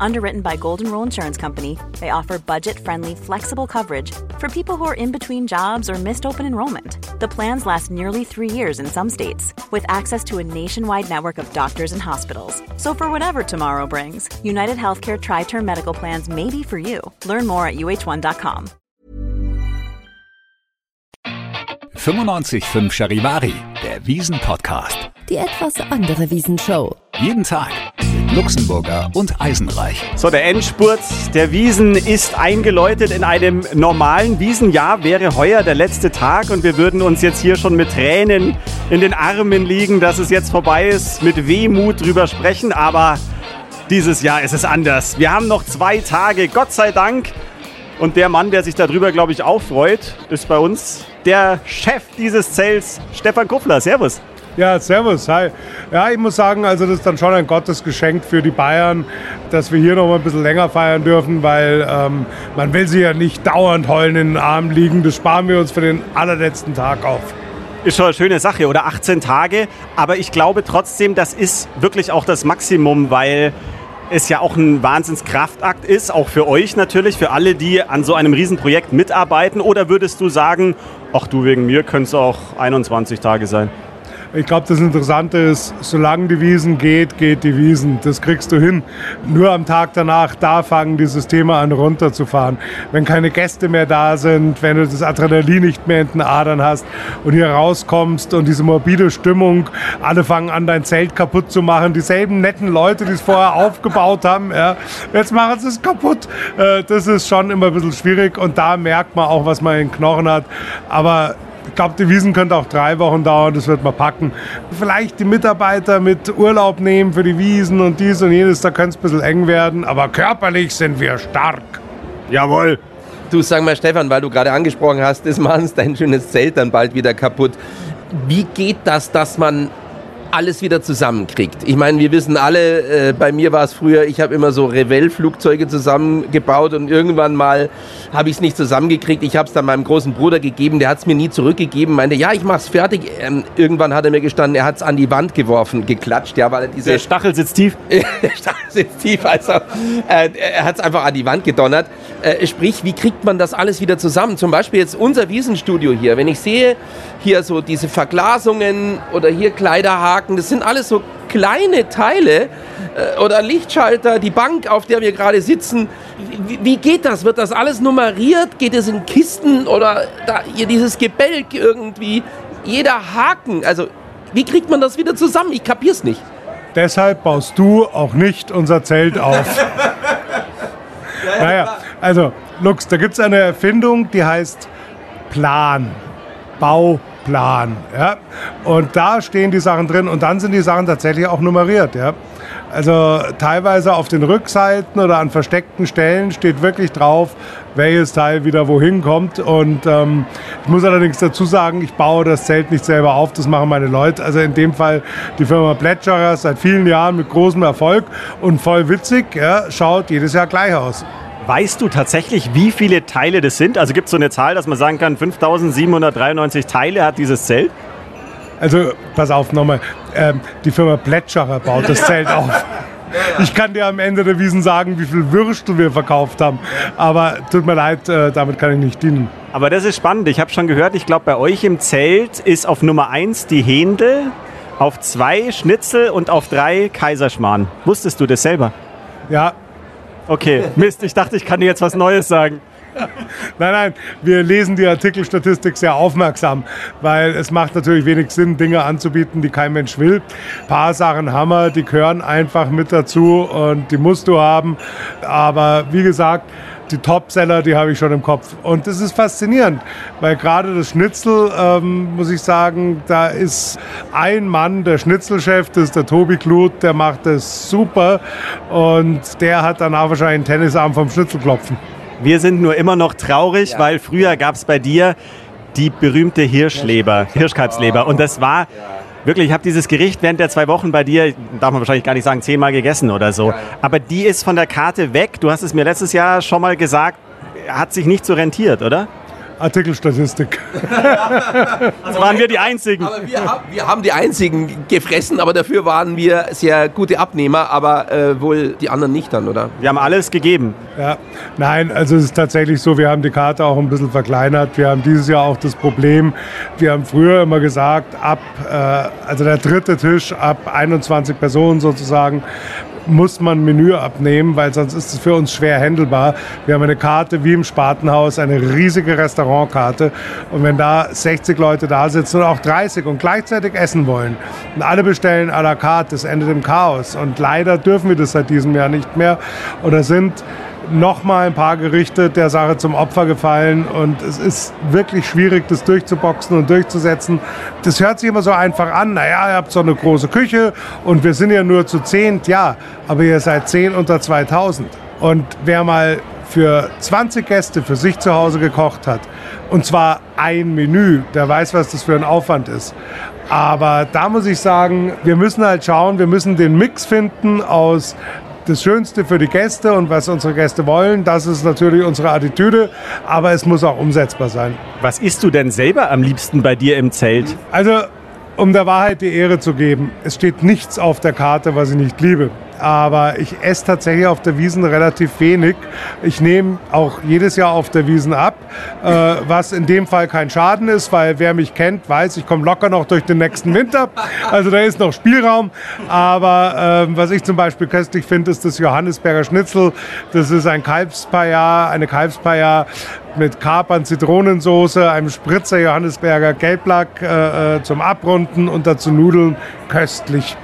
Underwritten by Golden Rule Insurance Company, they offer budget friendly, flexible coverage for people who are in between jobs or missed open enrollment. The plans last nearly three years in some states, with access to a nationwide network of doctors and hospitals. So, for whatever tomorrow brings, United Healthcare Tri Term Medical Plans may be for you. Learn more at uh1.com. 95.5 Charivari, der Wiesen-Podcast. Die etwas andere Wiesenshow. Jeden Tag mit Luxemburger und Eisenreich. So, der Endspurt der Wiesen ist eingeläutet. In einem normalen Wiesenjahr wäre heuer der letzte Tag und wir würden uns jetzt hier schon mit Tränen in den Armen liegen, dass es jetzt vorbei ist, mit Wehmut drüber sprechen. Aber dieses Jahr ist es anders. Wir haben noch zwei Tage, Gott sei Dank. Und der Mann, der sich darüber, glaube ich, auch freut, ist bei uns der Chef dieses Zelts, Stefan Kuffler. Servus. Ja, servus, hi. Ja, ich muss sagen, also das ist dann schon ein Gottesgeschenk für die Bayern, dass wir hier noch mal ein bisschen länger feiern dürfen, weil ähm, man will sie ja nicht dauernd heulen in den Armen liegen. Das sparen wir uns für den allerletzten Tag auf. Ist schon eine schöne Sache, oder 18 Tage. Aber ich glaube trotzdem, das ist wirklich auch das Maximum, weil es ja auch ein Wahnsinnskraftakt ist, auch für euch natürlich, für alle, die an so einem Riesenprojekt mitarbeiten. Oder würdest du sagen, ach du, wegen mir können es auch 21 Tage sein? Ich glaube, das Interessante ist, solange die Wiesen geht, geht die Wiesen. Das kriegst du hin. Nur am Tag danach, da fangen die Systeme an runterzufahren. Wenn keine Gäste mehr da sind, wenn du das Adrenalin nicht mehr in den Adern hast und hier rauskommst und diese morbide Stimmung, alle fangen an, dein Zelt kaputt zu machen. Dieselben netten Leute, die es vorher aufgebaut haben, ja, jetzt machen sie es kaputt. Äh, das ist schon immer ein bisschen schwierig und da merkt man auch, was man in den Knochen hat. Aber ich glaube, die Wiesen könnte auch drei Wochen dauern, das wird man packen. Vielleicht die Mitarbeiter mit Urlaub nehmen für die Wiesen und dies und jenes, da könnte es ein bisschen eng werden, aber körperlich sind wir stark. Jawohl. Du sag mal, Stefan, weil du gerade angesprochen hast, das machen dein schönes Zelt dann bald wieder kaputt. Wie geht das, dass man alles wieder zusammenkriegt. Ich meine, wir wissen alle, äh, bei mir war es früher, ich habe immer so Revell-Flugzeuge zusammengebaut und irgendwann mal habe ich es nicht zusammengekriegt. Ich habe es dann meinem großen Bruder gegeben, der hat es mir nie zurückgegeben, meinte, ja, ich mache es fertig. Ähm, irgendwann hat er mir gestanden, er hat es an die Wand geworfen, geklatscht, ja, weil diese... Der Stachel sitzt tief. der Stachel sitzt tief, also äh, er hat es einfach an die Wand gedonnert. Äh, sprich, wie kriegt man das alles wieder zusammen? Zum Beispiel jetzt unser Wiesenstudio hier, wenn ich sehe, hier so diese Verglasungen oder hier Kleiderhaken, das sind alles so kleine Teile äh, oder Lichtschalter, die Bank, auf der wir gerade sitzen. Wie, wie, geht das? Wird das alles nummeriert? Geht es in Kisten oder da, hier dieses Gebälk irgendwie? Jeder Haken, also wie kriegt man das wieder zusammen? Ich kapier's nicht. Deshalb baust du auch nicht unser Zelt auf. naja, also Lux, da gibt es eine Erfindung, die heißt Plan. Bauplan. Ja? Und da stehen die Sachen drin und dann sind die Sachen tatsächlich auch nummeriert. Ja? Also teilweise auf den Rückseiten oder an versteckten Stellen steht wirklich drauf, welches Teil wieder wohin kommt. Und ähm, ich muss allerdings dazu sagen, ich baue das Zelt nicht selber auf, das machen meine Leute. Also in dem Fall die Firma Plätscherer seit vielen Jahren mit großem Erfolg und voll witzig, ja, schaut jedes Jahr gleich aus. Weißt du tatsächlich, wie viele Teile das sind? Also gibt es so eine Zahl, dass man sagen kann, 5793 Teile hat dieses Zelt? Also, pass auf nochmal. Ähm, die Firma Plätscherer baut das Zelt auf. Ich kann dir am Ende der Wiesen sagen, wie viel Würstel wir verkauft haben. Aber tut mir leid, äh, damit kann ich nicht dienen. Aber das ist spannend. Ich habe schon gehört, ich glaube, bei euch im Zelt ist auf Nummer 1 die Händel, auf 2 Schnitzel und auf 3 Kaiserschmarrn. Wusstest du das selber? Ja, Okay, Mist, ich dachte, ich kann dir jetzt was Neues sagen. Nein, nein, wir lesen die Artikelstatistik sehr aufmerksam, weil es macht natürlich wenig Sinn, Dinge anzubieten, die kein Mensch will. Ein paar Sachen haben wir, die gehören einfach mit dazu und die musst du haben. Aber wie gesagt, die Topseller, die habe ich schon im Kopf. Und das ist faszinierend, weil gerade das Schnitzel, ähm, muss ich sagen, da ist ein Mann, der Schnitzelchef, das ist der Tobi Kluth, der macht das super und der hat danach wahrscheinlich einen Tennisarm vom Schnitzelklopfen. Wir sind nur immer noch traurig, ja. weil früher gab es bei dir die berühmte Hirschleber, Hirschkalbsleber. Und das war wirklich, ich habe dieses Gericht während der zwei Wochen bei dir, darf man wahrscheinlich gar nicht sagen, zehnmal gegessen oder so. Aber die ist von der Karte weg. Du hast es mir letztes Jahr schon mal gesagt. hat sich nicht so rentiert, oder? Artikelstatistik. Also waren wir die Einzigen. Aber wir, haben, wir haben die einzigen gefressen, aber dafür waren wir sehr gute Abnehmer, aber äh, wohl die anderen nicht dann, oder? Wir haben alles gegeben. Ja, nein, also es ist tatsächlich so, wir haben die Karte auch ein bisschen verkleinert. Wir haben dieses Jahr auch das Problem, wir haben früher immer gesagt, ab, äh, also der dritte Tisch ab 21 Personen sozusagen, muss man Menü abnehmen, weil sonst ist es für uns schwer handelbar. Wir haben eine Karte wie im Spatenhaus, eine riesige Restaurantkarte. Und wenn da 60 Leute da sitzen und auch 30 und gleichzeitig essen wollen und alle bestellen à la carte, das endet im Chaos. Und leider dürfen wir das seit diesem Jahr nicht mehr. Oder sind nochmal ein paar Gerichte der Sache zum Opfer gefallen und es ist wirklich schwierig, das durchzuboxen und durchzusetzen. Das hört sich immer so einfach an. Naja, ihr habt so eine große Küche und wir sind ja nur zu zehnt, ja, aber ihr seid zehn unter 2000. Und wer mal für 20 Gäste für sich zu Hause gekocht hat, und zwar ein Menü, der weiß, was das für ein Aufwand ist. Aber da muss ich sagen, wir müssen halt schauen, wir müssen den Mix finden aus das Schönste für die Gäste und was unsere Gäste wollen. Das ist natürlich unsere Attitüde, aber es muss auch umsetzbar sein. Was isst du denn selber am liebsten bei dir im Zelt? Also, um der Wahrheit die Ehre zu geben, es steht nichts auf der Karte, was ich nicht liebe aber ich esse tatsächlich auf der Wiesen relativ wenig. Ich nehme auch jedes Jahr auf der Wiesen ab, äh, was in dem Fall kein Schaden ist, weil wer mich kennt, weiß, ich komme locker noch durch den nächsten Winter. Also da ist noch Spielraum. Aber äh, was ich zum Beispiel köstlich finde, ist das Johannisberger Schnitzel. Das ist ein Kalbspajar, eine Kalbspajar mit Kapern, Zitronensoße, einem Spritzer Johannisberger Gelblack äh, äh, zum Abrunden und dazu Nudeln. Köstlich.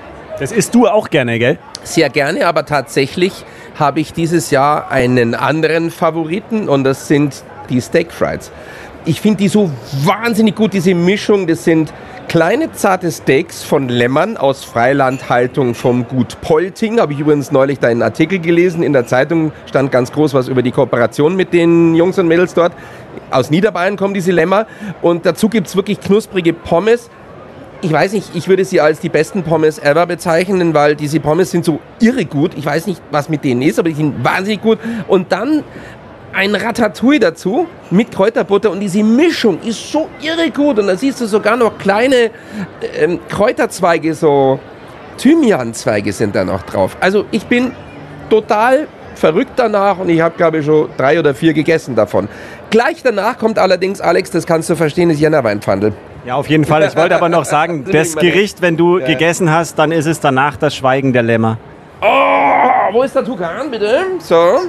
Das isst du auch gerne, gell? Sehr gerne, aber tatsächlich habe ich dieses Jahr einen anderen Favoriten und das sind die Steak Fries. Ich finde die so wahnsinnig gut, diese Mischung. Das sind kleine zarte Steaks von Lämmern aus Freilandhaltung vom Gut Polting. Habe ich übrigens neulich da einen Artikel gelesen. In der Zeitung stand ganz groß was über die Kooperation mit den Jungs und Mädels dort. Aus Niederbayern kommen diese Lämmer. Und dazu gibt es wirklich knusprige Pommes ich weiß nicht, ich würde sie als die besten Pommes ever bezeichnen, weil diese Pommes sind so irre gut. Ich weiß nicht, was mit denen ist, aber die sind wahnsinnig gut. Und dann ein Ratatouille dazu mit Kräuterbutter und diese Mischung ist so irre gut. Und da siehst du sogar noch kleine ähm, Kräuterzweige, so Thymianzweige sind da noch drauf. Also ich bin total verrückt danach und ich habe, glaube ich, schon drei oder vier gegessen davon. Gleich danach kommt allerdings, Alex, das kannst du verstehen, das Jännerweinpfandel. Ja, auf jeden Fall. Ich wollte aber noch sagen, das Gericht, wenn du ja. gegessen hast, dann ist es danach das Schweigen der Lämmer. Oh, wo ist der Tukan, bitte? So.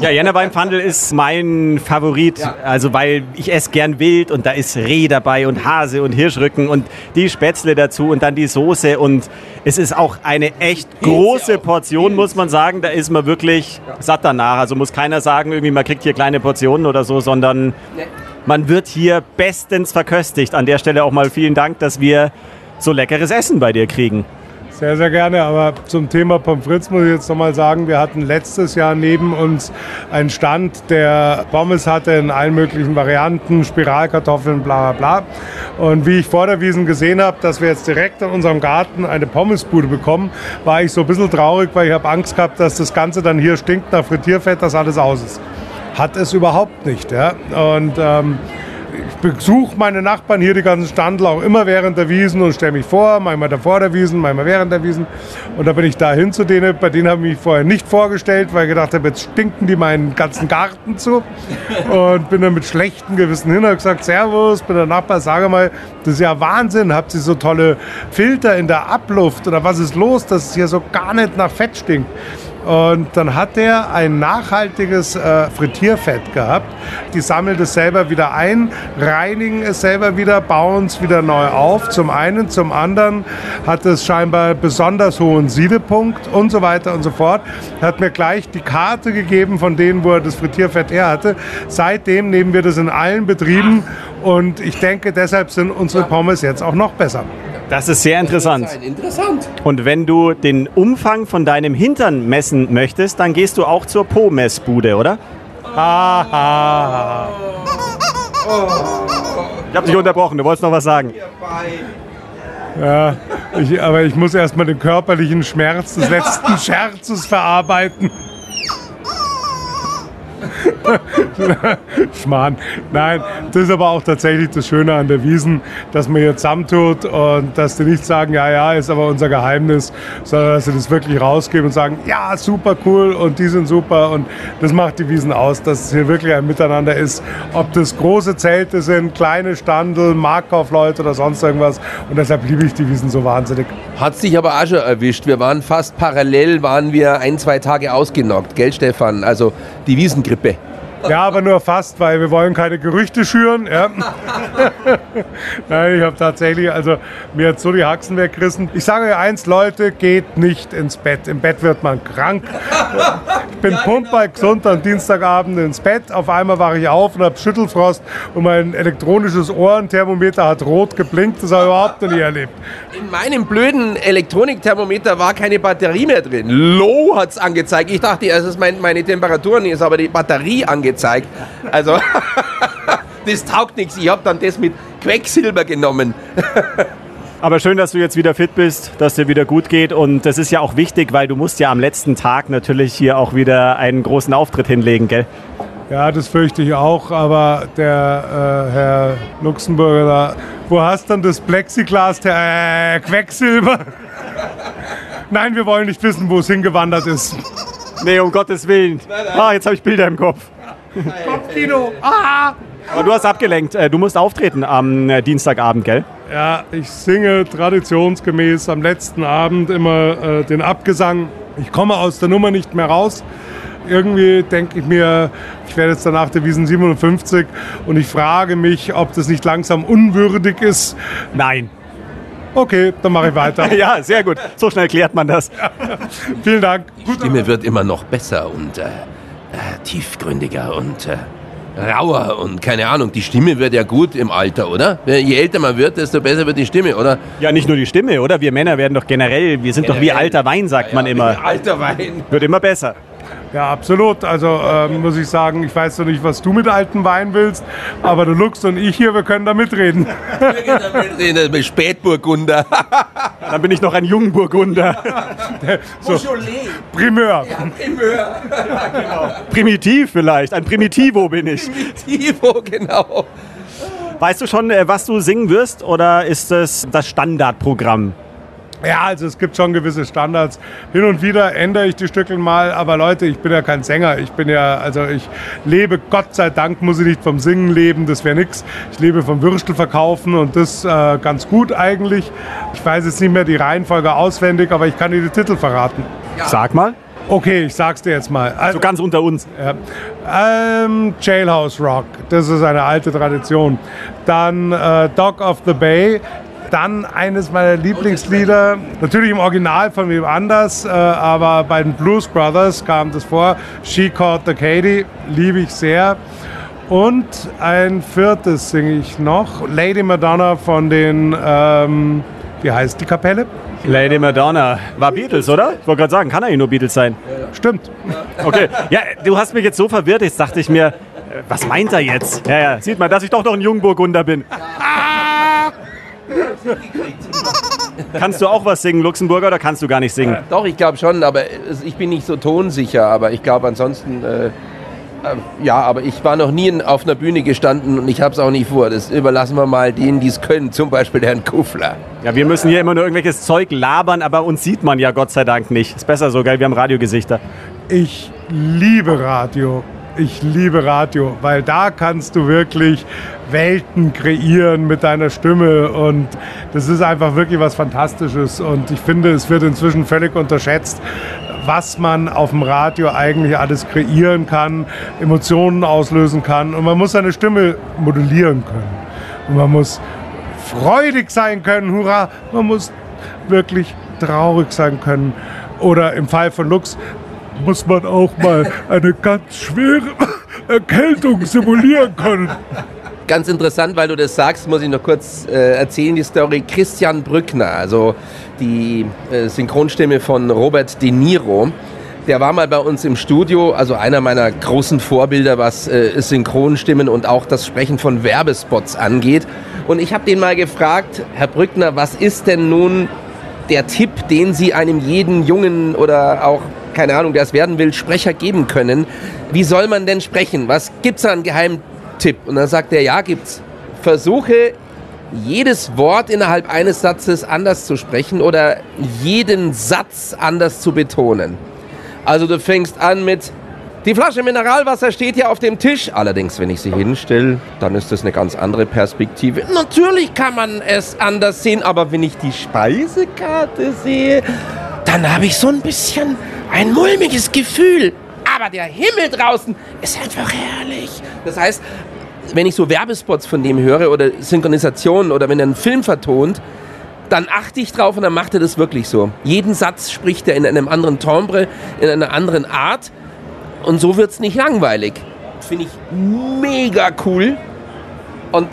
Ja, Jännerweinpfandel ist mein Favorit, ja. also weil ich esse gern wild und da ist Reh dabei und Hase und Hirschrücken und die Spätzle dazu und dann die Soße und es ist auch eine echt große Portion, muss man sagen. Da ist man wirklich satt danach. Also muss keiner sagen, irgendwie man kriegt hier kleine Portionen oder so, sondern man wird hier bestens verköstigt. An der Stelle auch mal vielen Dank, dass wir so leckeres Essen bei dir kriegen. Sehr, sehr gerne. Aber zum Thema Pommes frites muss ich jetzt nochmal sagen, wir hatten letztes Jahr neben uns einen Stand, der Pommes hatte in allen möglichen Varianten, Spiralkartoffeln, bla bla bla. Und wie ich vor der Wiesen gesehen habe, dass wir jetzt direkt in unserem Garten eine Pommesbude bekommen, war ich so ein bisschen traurig, weil ich habe Angst gehabt, dass das Ganze dann hier stinkt nach Frittierfett, dass alles aus ist hat es überhaupt nicht. Ja? Und ähm, ich besuche meine Nachbarn hier, die ganzen Standel, auch immer während der Wiesen und stelle mich vor, manchmal davor der Wiesen, manchmal während der Wiesen. Und da bin ich dahin zu denen, bei denen habe ich mich vorher nicht vorgestellt, weil ich gedacht habe, jetzt stinken die meinen ganzen Garten zu. Und bin dann mit schlechtem Gewissen hin und gesagt, Servus, bin der Nachbar, sage mal, das ist ja Wahnsinn, habt ihr so tolle Filter in der Abluft oder was ist los, dass es hier so gar nicht nach Fett stinkt. Und dann hat er ein nachhaltiges äh, Frittierfett gehabt. Die sammeln es selber wieder ein, reinigen es selber wieder, bauen es wieder neu auf. Zum einen, zum anderen hat es scheinbar besonders hohen Siedepunkt und so weiter und so fort. Hat mir gleich die Karte gegeben von denen, wo er das Frittierfett her hatte. Seitdem nehmen wir das in allen Betrieben und ich denke, deshalb sind unsere Pommes jetzt auch noch besser. Das ist sehr interessant. Interessant. Und wenn du den Umfang von deinem Hintern messen möchtest, dann gehst du auch zur Po-Messbude, oder? Haha. Ich habe dich unterbrochen, du wolltest noch was sagen. Ja, ich, aber ich muss erstmal den körperlichen Schmerz des letzten Scherzes verarbeiten. Schmarrn. Nein, das ist aber auch tatsächlich das Schöne an der Wiesen, dass man hier zusammentut und dass die nicht sagen, ja, ja, ist aber unser Geheimnis, sondern dass sie das wirklich rausgeben und sagen, ja, super cool und die sind super und das macht die Wiesen aus, dass es hier wirklich ein Miteinander ist. Ob das große Zelte sind, kleine Standel, Marktkaufleute oder sonst irgendwas und deshalb liebe ich die Wiesen so wahnsinnig. Hat sich aber auch schon erwischt. Wir waren fast parallel, waren wir ein, zwei Tage ausgenockt, gell Stefan? Also die Wiesengrippe. Ja, aber nur fast, weil wir wollen keine Gerüchte schüren. Ja. Nein, ich habe tatsächlich, also mir hat so die Haxen weggerissen. Ich sage euch eins, Leute, geht nicht ins Bett. Im Bett wird man krank. Ich bin pumper gesund am Dienstagabend ins Bett. Auf einmal wache ich auf und habe Schüttelfrost und mein elektronisches Ohrenthermometer hat rot geblinkt. Das habe ich überhaupt noch nie erlebt. In meinem blöden Elektronikthermometer war keine Batterie mehr drin. Low hat es angezeigt. Ich dachte, es ist mein, meine Temperatur nicht, ist aber die Batterie angezeigt. Also, das taugt nichts. Ich habe dann das mit Quecksilber genommen. Aber schön, dass du jetzt wieder fit bist, dass dir wieder gut geht. Und das ist ja auch wichtig, weil du musst ja am letzten Tag natürlich hier auch wieder einen großen Auftritt hinlegen, gell? Ja, das fürchte ich auch, aber der äh, Herr Luxemburger da, wo hast dann das Plexiglas, der äh, Quecksilber? Nein, wir wollen nicht wissen, wo es hingewandert ist. Nee, um Gottes Willen. Ah, jetzt habe ich Bilder im Kopf. Kopfkino. Ah! Aber du hast abgelenkt. Äh, Du musst auftreten am äh, Dienstagabend, gell? Ja, ich singe traditionsgemäß am letzten Abend immer äh, den Abgesang. Ich komme aus der Nummer nicht mehr raus. Irgendwie denke ich mir, ich werde jetzt danach der Wiesen 57 und ich frage mich, ob das nicht langsam unwürdig ist. Nein. Okay, dann mache ich weiter. Ja, sehr gut. So schnell klärt man das. Vielen Dank. Die Stimme wird immer noch besser und äh, äh, tiefgründiger und äh, rauer und keine Ahnung. Die Stimme wird ja gut im Alter, oder? Je älter man wird, desto besser wird die Stimme, oder? Ja, nicht nur die Stimme, oder? Wir Männer werden doch generell, wir sind doch wie Generell. alter Wein, sagt man immer. Alter Wein. Wird immer besser. Ja, absolut. Also ähm, muss ich sagen, ich weiß noch nicht, was du mit altem Wein willst, aber der Lux und ich hier, wir können da mitreden. Mit Spätburgunder. Dann bin ich noch ein Jungburgunder. So, Primeur. Primitiv vielleicht. Ein Primitivo bin ich. Tivo, genau. Weißt du schon, äh, was du singen wirst oder ist es das Standardprogramm? Ja, also es gibt schon gewisse Standards. Hin und wieder ändere ich die Stückel mal, aber Leute, ich bin ja kein Sänger. Ich bin ja, also ich lebe, Gott sei Dank muss ich nicht vom Singen leben, das wäre nix. Ich lebe vom Würstelverkaufen und das äh, ganz gut eigentlich. Ich weiß jetzt nicht mehr die Reihenfolge auswendig, aber ich kann dir die Titel verraten. Sag mal. Okay, ich sag's dir jetzt mal. Also, So ganz unter uns. Ja. Ähm, Jailhouse Rock, das ist eine alte Tradition. Dann äh, Dog of the Bay. Dann eines meiner Lieblingslieder, natürlich im Original von wem anders, äh, aber bei den Blues Brothers kam das vor. She Caught the Katie, liebe ich sehr. Und ein viertes singe ich noch, Lady Madonna von den, ähm, wie heißt die Kapelle? Lady Madonna. War Beatles, oder? Ich wollte gerade sagen, kann er nur Beatles sein. Stimmt. Okay. Ja, du hast mich jetzt so verwirrt, jetzt dachte ich mir, äh, was meint er jetzt? Ja, ja, sieht man, dass ich doch noch ein Jungburgunder bin. kannst du auch was singen, Luxemburger, oder kannst du gar nicht singen? Doch, ich glaube schon, aber ich bin nicht so tonsicher. Aber ich glaube ansonsten, äh, äh, ja, aber ich war noch nie in- auf einer Bühne gestanden und ich habe es auch nicht vor. Das überlassen wir mal denen, die es können, zum Beispiel Herrn Kuffler. Ja, wir müssen hier immer nur irgendwelches Zeug labern, aber uns sieht man ja Gott sei Dank nicht. Ist besser so, gell? Wir haben Radiogesichter. Ich liebe Radio. Ich liebe Radio, weil da kannst du wirklich Welten kreieren mit deiner Stimme und das ist einfach wirklich was Fantastisches und ich finde, es wird inzwischen völlig unterschätzt, was man auf dem Radio eigentlich alles kreieren kann, Emotionen auslösen kann und man muss seine Stimme modulieren können und man muss freudig sein können, hurra, man muss wirklich traurig sein können oder im Fall von Lux muss man auch mal eine ganz schwere Erkältung simulieren können. Ganz interessant, weil du das sagst, muss ich noch kurz äh, erzählen, die Story. Christian Brückner, also die äh, Synchronstimme von Robert De Niro, der war mal bei uns im Studio, also einer meiner großen Vorbilder, was äh, Synchronstimmen und auch das Sprechen von Werbespots angeht. Und ich habe den mal gefragt, Herr Brückner, was ist denn nun der Tipp, den Sie einem jeden Jungen oder auch keine Ahnung, der es werden will, Sprecher geben können. Wie soll man denn sprechen? Was gibt's da einen Geheimtipp? Und dann sagt er, ja, gibt's. Versuche jedes Wort innerhalb eines Satzes anders zu sprechen oder jeden Satz anders zu betonen. Also du fängst an mit die Flasche Mineralwasser steht hier auf dem Tisch. Allerdings, wenn ich sie hinstelle, dann ist das eine ganz andere Perspektive. Natürlich kann man es anders sehen, aber wenn ich die Speisekarte sehe, dann habe ich so ein bisschen ein mulmiges Gefühl. Aber der Himmel draußen ist einfach herrlich. Das heißt, wenn ich so Werbespots von dem höre oder Synchronisationen oder wenn er einen Film vertont, dann achte ich drauf und dann macht er das wirklich so. Jeden Satz spricht er in einem anderen Timbre, in einer anderen Art und so wird es nicht langweilig. Finde ich mega cool und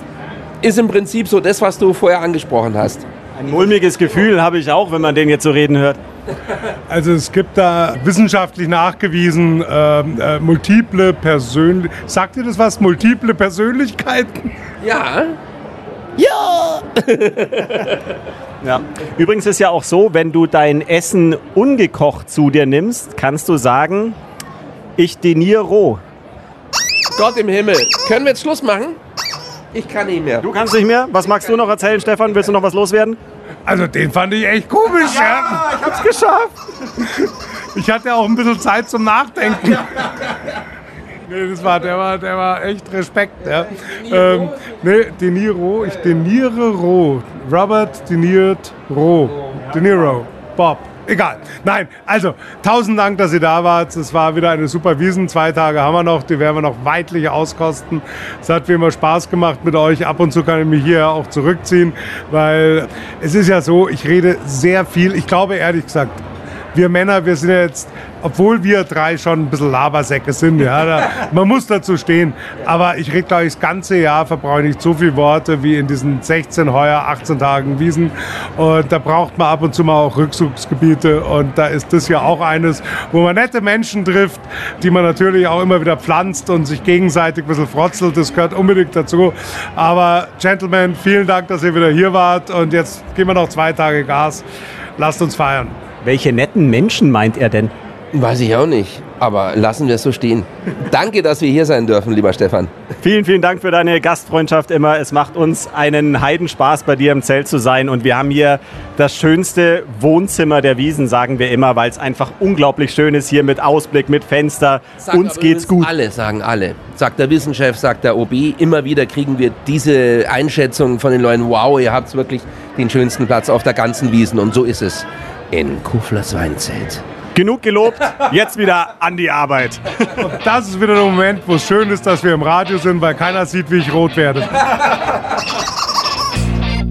ist im Prinzip so das, was du vorher angesprochen hast. Ein mulmiges Gefühl habe ich auch, wenn man den jetzt so reden hört. Also es gibt da wissenschaftlich nachgewiesen äh, äh, multiple Persönlichkeiten. Sagt ihr das was? Multiple Persönlichkeiten? Ja. Ja! ja. Übrigens ist ja auch so, wenn du dein Essen ungekocht zu dir nimmst, kannst du sagen, ich deniere roh. Gott im Himmel. Können wir jetzt Schluss machen? Ich kann nicht mehr. Du kannst nicht mehr? Was magst du noch erzählen, Stefan? Willst du noch was loswerden? Also den fand ich echt komisch, ja. ja. Ich hab's geschafft. Ich hatte auch ein bisschen Zeit zum Nachdenken. Nee, das war, der war, der war echt Respekt. Ja. Ähm, nee, De Niro, ich deniere roh. Robert deniert roh. De Niro, Bob. Egal. Nein, also tausend Dank, dass ihr da wart. Es war wieder eine super Wiesen. Zwei Tage haben wir noch, die werden wir noch weitlich auskosten. Es hat wie immer Spaß gemacht mit euch. Ab und zu kann ich mich hier auch zurückziehen, weil es ist ja so, ich rede sehr viel. Ich glaube ehrlich gesagt, wir Männer, wir sind jetzt, obwohl wir drei schon ein bisschen Labersäcke sind, ja, da, man muss dazu stehen. Aber ich rede, glaube ich, das ganze Jahr verbrauche ich nicht so viele Worte wie in diesen 16, heuer 18 Tagen Wiesen. Und da braucht man ab und zu mal auch Rückzugsgebiete. Und da ist das ja auch eines, wo man nette Menschen trifft, die man natürlich auch immer wieder pflanzt und sich gegenseitig ein bisschen frotzelt. Das gehört unbedingt dazu. Aber Gentlemen, vielen Dank, dass ihr wieder hier wart. Und jetzt gehen wir noch zwei Tage Gas. Lasst uns feiern. Welche netten Menschen meint er denn? Weiß ich auch nicht, aber lassen wir es so stehen. Danke, dass wir hier sein dürfen, lieber Stefan. Vielen, vielen Dank für deine Gastfreundschaft immer. Es macht uns einen Heidenspaß, bei dir im Zelt zu sein. Und wir haben hier das schönste Wohnzimmer der Wiesen, sagen wir immer, weil es einfach unglaublich schön ist hier mit Ausblick, mit Fenster. Sagt uns geht's gut. Alle sagen alle. Sagt der Wissenschef, sagt der OB. Immer wieder kriegen wir diese Einschätzung von den Leuten. Wow, ihr habt wirklich den schönsten Platz auf der ganzen Wiesen. Und so ist es in Kuflers Weinzelt. Genug gelobt, jetzt wieder an die Arbeit. Und das ist wieder der Moment, wo es schön ist, dass wir im Radio sind, weil keiner sieht, wie ich rot werde.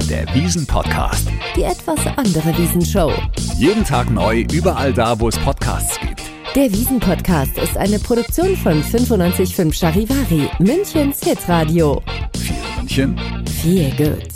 Der Wiesen-Podcast. Die etwas andere Wiesenshow. Jeden Tag neu, überall da, wo es Podcasts gibt. Der Wiesen-Podcast ist eine Produktion von 955 Charivari, Münchens Hitradio. Viel München. Viel gut.